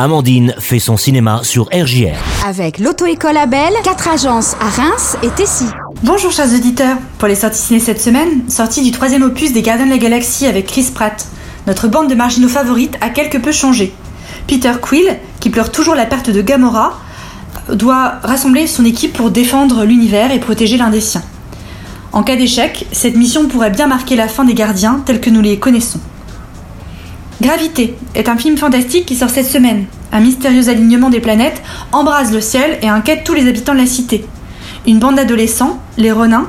Amandine fait son cinéma sur RJR. Avec l'auto-école Abel, quatre agences à Reims et Tessy. Bonjour chers auditeurs, pour les sorties ciné cette semaine, sortie du troisième opus des Gardiens de la Galaxie avec Chris Pratt, notre bande de marginaux favorites a quelque peu changé. Peter Quill, qui pleure toujours la perte de Gamora, doit rassembler son équipe pour défendre l'univers et protéger l'un des siens. En cas d'échec, cette mission pourrait bien marquer la fin des gardiens tels que nous les connaissons. Gravité est un film fantastique qui sort cette semaine. Un mystérieux alignement des planètes embrase le ciel et inquiète tous les habitants de la cité. Une bande d'adolescents, les Ronins,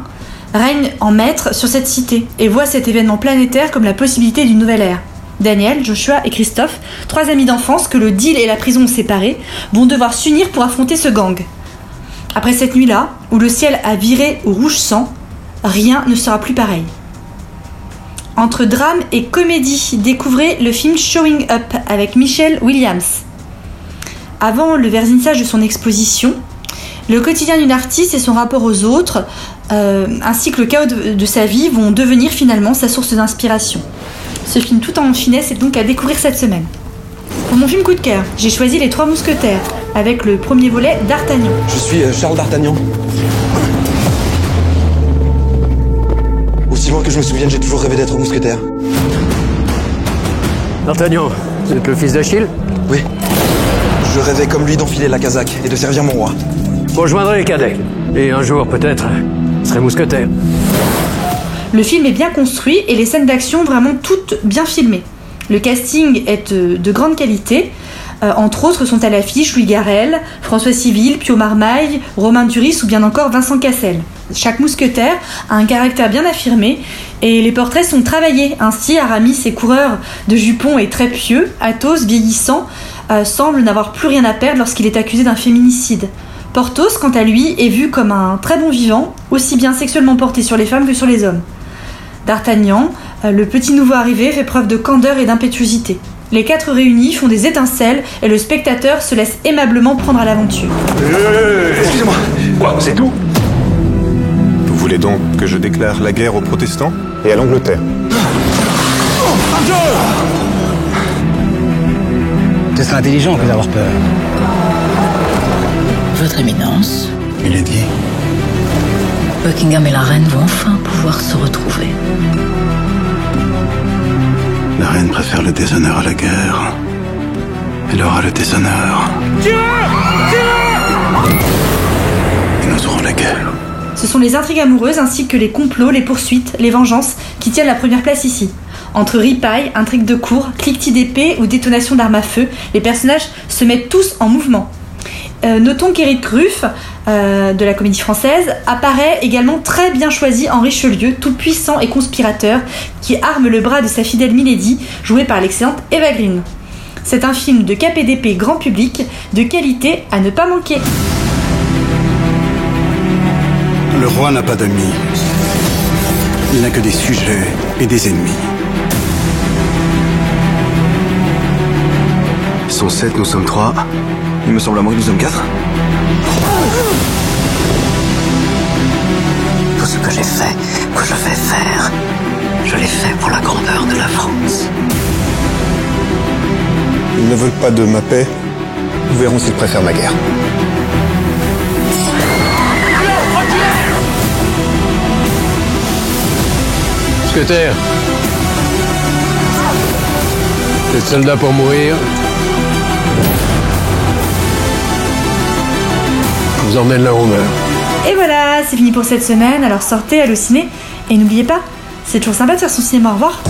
règne en maître sur cette cité et voit cet événement planétaire comme la possibilité d'une nouvelle ère. Daniel, Joshua et Christophe, trois amis d'enfance que le deal et la prison ont séparés, vont devoir s'unir pour affronter ce gang. Après cette nuit-là, où le ciel a viré au rouge sang, rien ne sera plus pareil. Entre drame et comédie, découvrez le film Showing Up avec Michelle Williams. Avant le vernissage de son exposition, le quotidien d'une artiste et son rapport aux autres, euh, ainsi que le chaos de, de sa vie, vont devenir finalement sa source d'inspiration. Ce film tout en finesse est donc à découvrir cette semaine. Pour mon film coup de cœur, j'ai choisi Les Trois Mousquetaires, avec le premier volet d'Artagnan. Je suis euh, Charles d'Artagnan. Aussi loin que je me souvienne, j'ai toujours rêvé d'être mousquetaire. D'Artagnan, vous êtes le fils d'Achille Oui. Je rêvais comme lui d'enfiler la casaque et de servir mon roi. Bon, je joindrai les cadets. Et un jour, peut-être, je serai mousquetaire. Le film est bien construit et les scènes d'action vraiment toutes bien filmées. Le casting est de, de grande qualité. Euh, entre autres sont à l'affiche Louis Garrel, François Civil, Pio Marmaille, Romain Duris ou bien encore Vincent Cassel. Chaque mousquetaire a un caractère bien affirmé et les portraits sont travaillés. Ainsi, Aramis et coureur de jupons est très pieux, Athos, vieillissant, euh, semble n'avoir plus rien à perdre lorsqu'il est accusé d'un féminicide. Porthos, quant à lui, est vu comme un très bon vivant, aussi bien sexuellement porté sur les femmes que sur les hommes. D'Artagnan, euh, le petit nouveau arrivé, fait preuve de candeur et d'impétuosité. Les quatre réunis font des étincelles et le spectateur se laisse aimablement prendre à l'aventure. Excusez-moi. Quoi C'est tout voulez donc que je déclare la guerre aux protestants Et à l'Angleterre Ce serait intelligent que d'avoir peur. Votre Éminence, Il est dit. Buckingham et la reine vont enfin pouvoir se retrouver. La reine préfère le déshonneur à la guerre. Elle aura le déshonneur. Les intrigues amoureuses ainsi que les complots, les poursuites, les vengeances qui tiennent la première place ici. Entre ripailles, intrigues de cour, cliquetis d'épée ou détonation d'armes à feu, les personnages se mettent tous en mouvement. Euh, notons qu'Éric Ruff, euh, de la comédie française, apparaît également très bien choisi en Richelieu, tout puissant et conspirateur, qui arme le bras de sa fidèle Milady, jouée par l'excellente Eva Green. C'est un film de KPDP grand public, de qualité à ne pas manquer. Roi n'a pas d'amis. Il n'a que des sujets et des ennemis. Ils sont sept, nous sommes trois. Il me semble à moi que nous sommes quatre. Tout ce que j'ai fait, que je vais faire, je l'ai fait pour la grandeur de la France. Ils ne veulent pas de ma paix. Nous verrons s'ils préfèrent ma guerre. Mousquetaire. Vous êtes soldat pour mourir. Vous emmène là où on meurt. Et voilà, c'est fini pour cette semaine, alors sortez, ciné, et n'oubliez pas, c'est toujours sympa de faire son cinéma, au revoir